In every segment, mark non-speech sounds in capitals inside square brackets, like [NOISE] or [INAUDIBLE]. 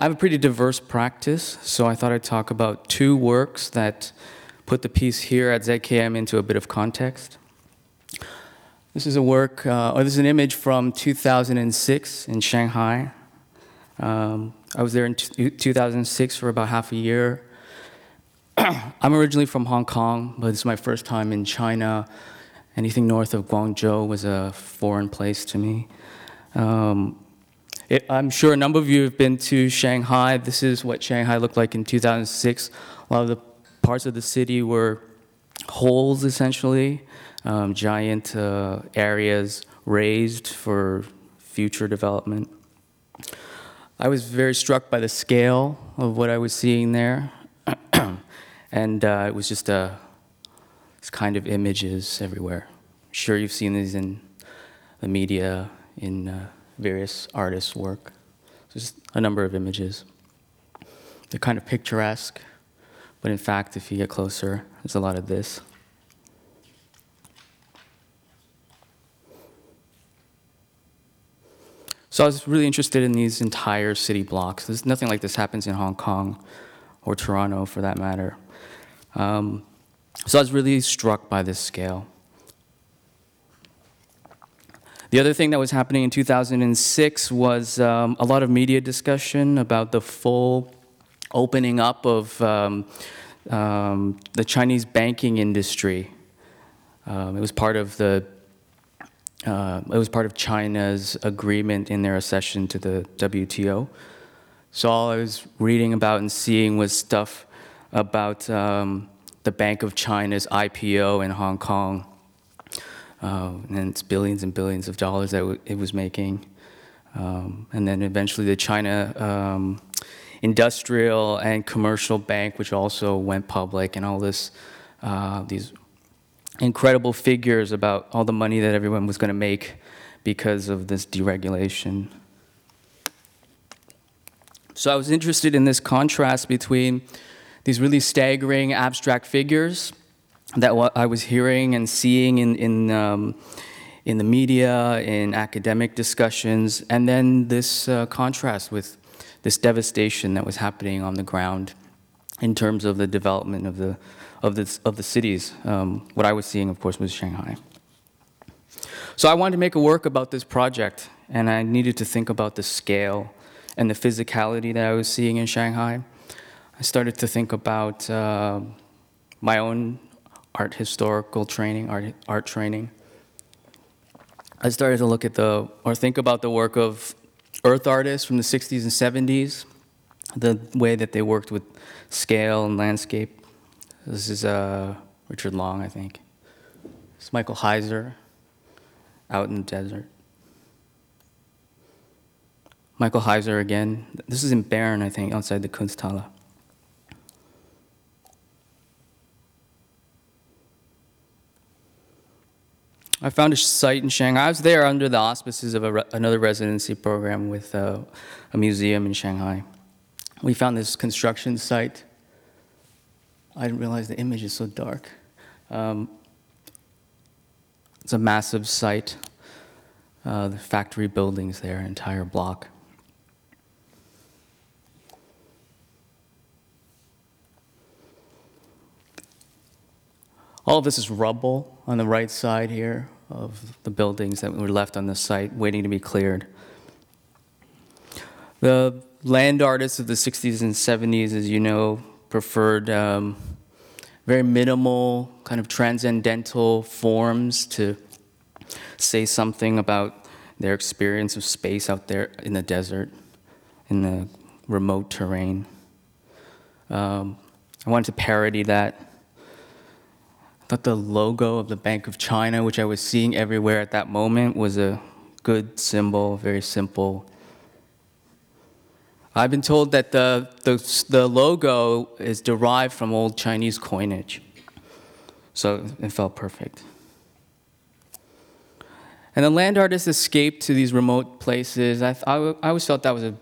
I have a pretty diverse practice, so I thought I'd talk about two works that put the piece here at ZKM into a bit of context. This is a work, uh, or this is an image from 2006 in Shanghai. Um, I was there in t- 2006 for about half a year. [CLEARS THROAT] I'm originally from Hong Kong, but it's my first time in China. Anything north of Guangzhou was a foreign place to me. Um, it, I'm sure a number of you have been to Shanghai. This is what Shanghai looked like in 2006. A lot of the parts of the city were holes, essentially, um, giant uh, areas raised for future development. I was very struck by the scale of what I was seeing there. [CLEARS THROAT] and uh, it was just a this kind of images everywhere. I'm sure you've seen these in the media, in uh, various artists' work. Just a number of images. They're kind of picturesque, but in fact, if you get closer, there's a lot of this. So I was really interested in these entire city blocks. There's nothing like this happens in Hong Kong or Toronto for that matter. Um, so I was really struck by this scale. The other thing that was happening in 2006 was um, a lot of media discussion about the full opening up of um, um, the Chinese banking industry. Um, it was part of the uh, it was part of China's agreement in their accession to the WTO. So all I was reading about and seeing was stuff about um, the Bank of China's IPO in Hong Kong, uh, and it's billions and billions of dollars that it was making. Um, and then eventually the China um, Industrial and Commercial Bank, which also went public, and all this, uh, these incredible figures about all the money that everyone was going to make because of this deregulation. So I was interested in this contrast between these really staggering abstract figures that what I was hearing and seeing in, in, um, in the media, in academic discussions, and then this uh, contrast with this devastation that was happening on the ground in terms of the development of the, of the, of the cities. Um, what I was seeing, of course, was Shanghai. So I wanted to make a work about this project, and I needed to think about the scale and the physicality that I was seeing in Shanghai. I started to think about uh, my own art historical training, art, art training. I started to look at the, or think about the work of earth artists from the 60s and 70s, the way that they worked with scale and landscape. This is uh, Richard Long, I think. It's Michael Heizer, out in the desert. Michael Heizer again. This is in Bern, I think, outside the Kunsthalle. I found a site in Shanghai. I was there under the auspices of re- another residency program with uh, a museum in Shanghai. We found this construction site. I didn't realize the image is so dark. Um, it's a massive site. Uh, the factory buildings there, entire block. All of this is rubble on the right side here of the buildings that were left on the site waiting to be cleared. The land artists of the 60s and 70s, as you know, preferred um, very minimal, kind of transcendental forms to say something about their experience of space out there in the desert, in the remote terrain. Um, I wanted to parody that thought the logo of the Bank of China, which I was seeing everywhere at that moment, was a good symbol, very simple. I've been told that the, the, the logo is derived from old Chinese coinage. So it felt perfect. And the land artists escaped to these remote places. I, I, I always felt that was a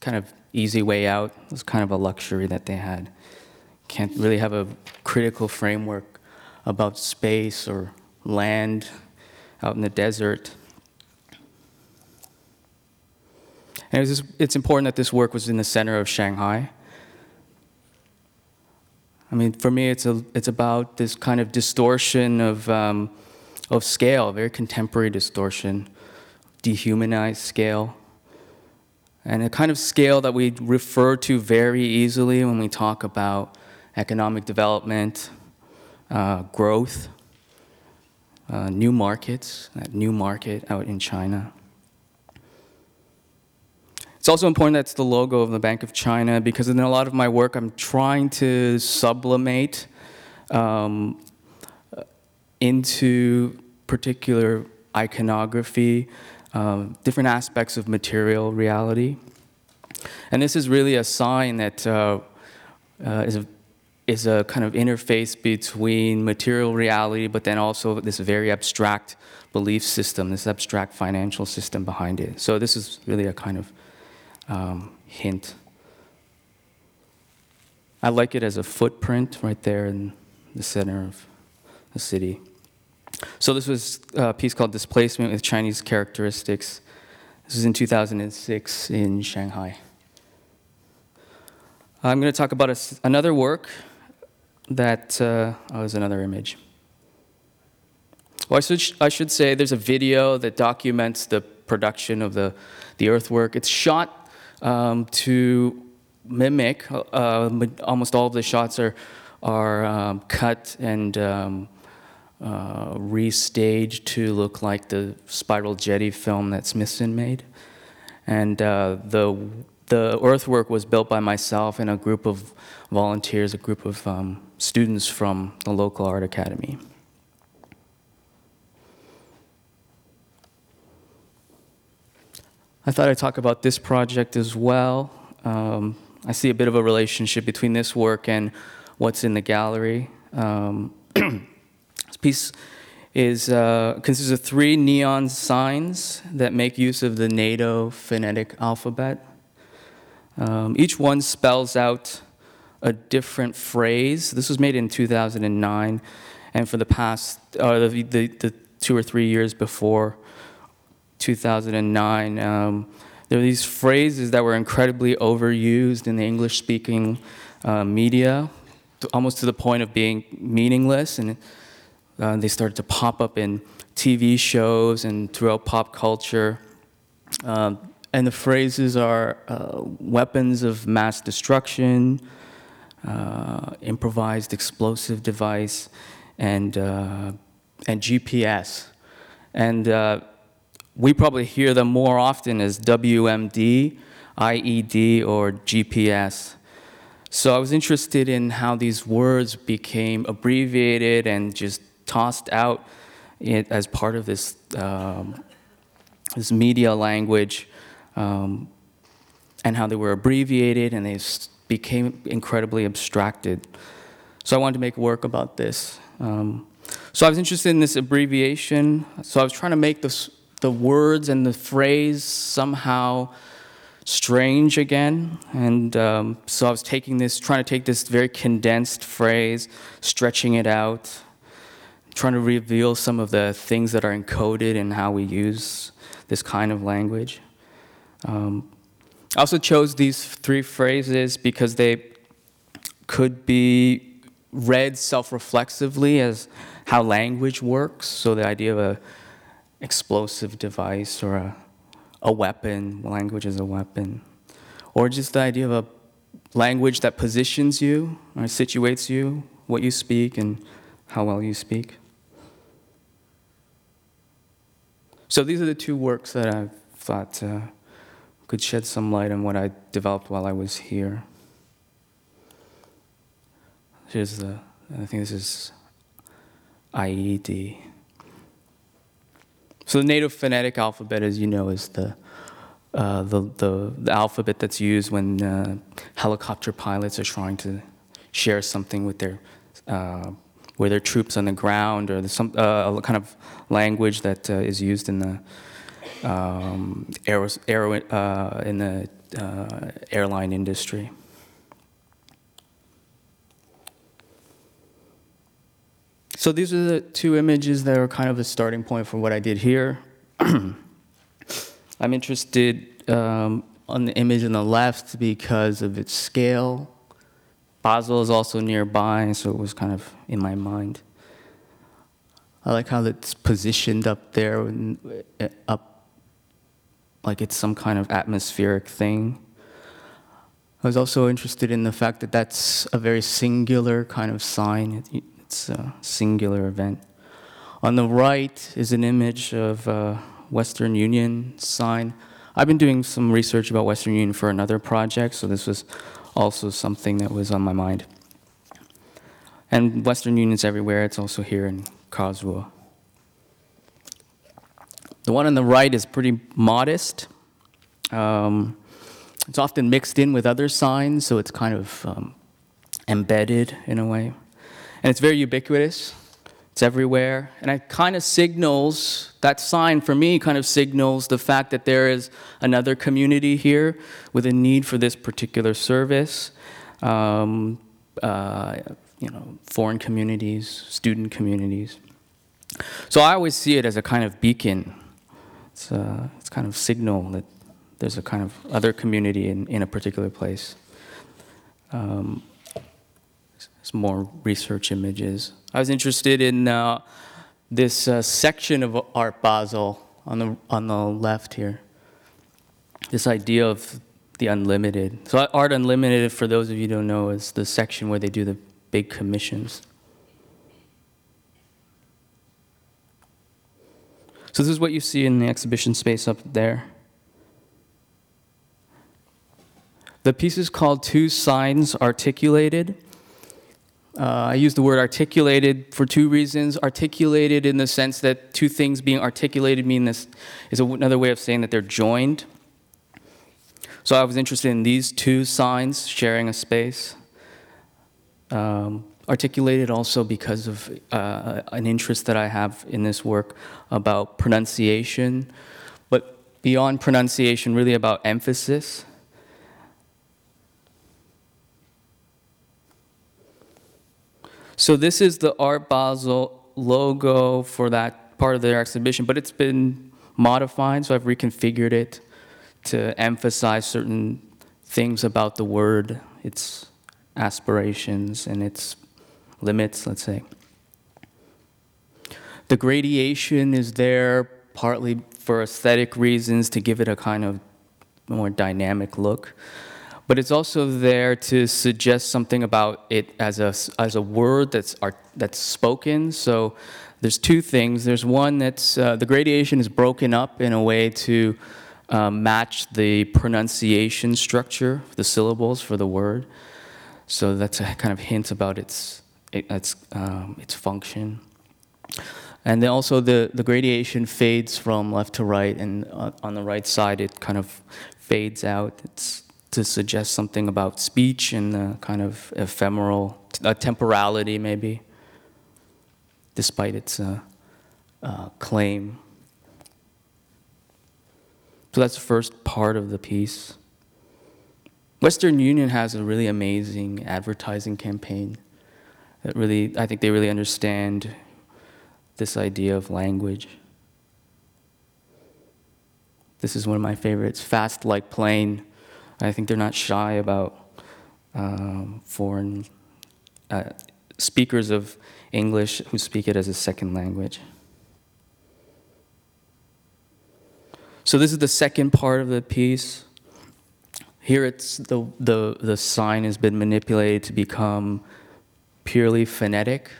kind of easy way out. It was kind of a luxury that they had. Can't really have a critical framework about space or land out in the desert. And it just, it's important that this work was in the center of Shanghai. I mean, for me, it's, a, it's about this kind of distortion of, um, of scale, very contemporary distortion, dehumanized scale, and a kind of scale that we refer to very easily when we talk about economic development, uh, growth, uh, new markets, that new market out in China. It's also important that's the logo of the Bank of China because in a lot of my work, I'm trying to sublimate um, into particular iconography, um, different aspects of material reality. And this is really a sign that uh, uh, is a, is a kind of interface between material reality, but then also this very abstract belief system, this abstract financial system behind it. So this is really a kind of um, hint. I like it as a footprint right there in the center of the city. So this was a piece called Displacement with Chinese Characteristics. This was in 2006 in Shanghai. I'm going to talk about a, another work that, uh, oh, another image. Well, I should, I should say there's a video that documents the production of the, the earthwork. It's shot um, to mimic. Uh, almost all of the shots are are um, cut and um, uh, restaged to look like the spiral jetty film that Smithson made. And uh, the the earthwork was built by myself and a group of volunteers, a group of um, students from the local art academy. I thought I'd talk about this project as well. Um, I see a bit of a relationship between this work and what's in the gallery. Um, [CLEARS THROAT] this piece is, uh, consists of three neon signs that make use of the NATO phonetic alphabet. Um, each one spells out a different phrase. This was made in 2009, and for the past, uh, the, the, the two or three years before, 2009, um, there were these phrases that were incredibly overused in the English speaking uh, media, almost to the point of being meaningless. And uh, they started to pop up in TV shows and throughout pop culture. Um, and the phrases are uh, weapons of mass destruction, uh, improvised explosive device, and, uh, and GPS. And uh, we probably hear them more often as WMD, IED, or GPS. So I was interested in how these words became abbreviated and just tossed out as part of this, um, this media language, um, and how they were abbreviated and they became incredibly abstracted. So I wanted to make work about this. Um, so I was interested in this abbreviation. So I was trying to make the words and the phrase somehow strange again. And um, so I was taking this, trying to take this very condensed phrase, stretching it out, trying to reveal some of the things that are encoded in how we use this kind of language. Um, I also chose these three phrases because they could be read self reflexively as how language works. So the idea of a explosive device or a, a weapon, language is a weapon, or just the idea of a language that positions you or situates you, what you speak, and how well you speak. So these are the two works that I've thought uh, could shed some light on what I developed while I was here. Here's the, I think this is IED. So the NATO phonetic alphabet, as you know, is the, uh, the, the, the, alphabet that's used when uh, helicopter pilots are trying to share something with their, uh, with their troops on the ground, or some uh, kind of language that uh, is used in the um, uh, in the airline industry. So these are the two images that are kind of the starting point for what I did here. [CLEARS THROAT] I'm interested um, on the image on the left because of its scale. Basel is also nearby, so it was kind of in my mind. I like how it's positioned up there, uh, up like it's some kind of atmospheric thing. I was also interested in the fact that that's a very singular kind of sign. It's a singular event. On the right is an image of a Western Union sign. I've been doing some research about Western Union for another project, so this was also something that was on my mind. And Western Union's everywhere. It's also here in Karlsruhe. The one on the right is pretty modest. Um, it's often mixed in with other signs, so it's kind of um, embedded in a way. And it's very ubiquitous. It's everywhere. And it kind of signals, that sign for me kind of signals the fact that there is another community here with a need for this particular service. Um, uh, you know, foreign communities, student communities. So I always see it as a kind of beacon. It's a, it's kind of signal that there's a kind of other community in, in a particular place. Um, some more research images. I was interested in uh, this uh, section of Art Basel on the, on the left here. This idea of the unlimited. So, Art Unlimited, for those of you who don't know, is the section where they do the big commissions. So, this is what you see in the exhibition space up there. The piece is called Two Signs Articulated. Uh, I use the word articulated for two reasons. Articulated in the sense that two things being articulated mean this is another way of saying that they're joined. So I was interested in these two signs sharing a space. Um, articulated also because of uh, an interest that I have in this work about pronunciation, but beyond pronunciation, really about emphasis. So this is the Art Basel logo for that part of their exhibition, but it's been modified, so I've reconfigured it to emphasize certain things about the word, its aspirations and its limits, let's say. The gradation is there partly for aesthetic reasons to give it a kind of more dynamic look but it's also there to suggest something about it as a, as a word that's, art, that's spoken. So there's two things. There's one that's uh, the gradation is broken up in a way to um, match the pronunciation structure, the syllables for the word. So that's a kind of hint about its, its, um, its function. And then also the, the gradation fades from left to right, and uh, on the right side it kind of fades out. It's to suggest something about speech and the kind of ephemeral, a temporality maybe, despite its uh, uh, claim. So that's the first part of the piece. Western Union has a really amazing advertising campaign. That really, I think they really understand this idea of language. This is one of my favorites. Fast like plane I think they're not shy about um, foreign uh, speakers of English who speak it as a second language. So this is the second part of the piece. Here it's the, the, the sign has been manipulated to become purely phonetic.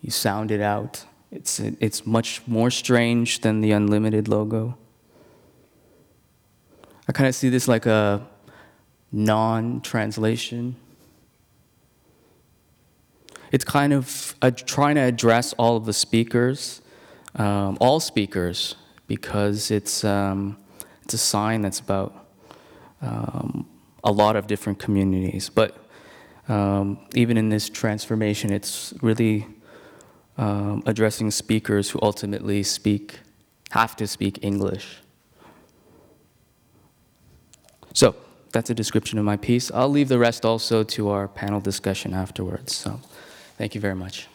You sound it out. It's, it's much more strange than the unlimited logo. I kind of see this like a non translation. It's kind of uh, trying to address all of the speakers, um, all speakers, because it's, um, it's a sign that's about um, a lot of different communities. But um, even in this transformation, it's really um, addressing speakers who ultimately speak, have to speak English. So that's a description of my piece. I'll leave the rest also to our panel discussion afterwards. So thank you very much.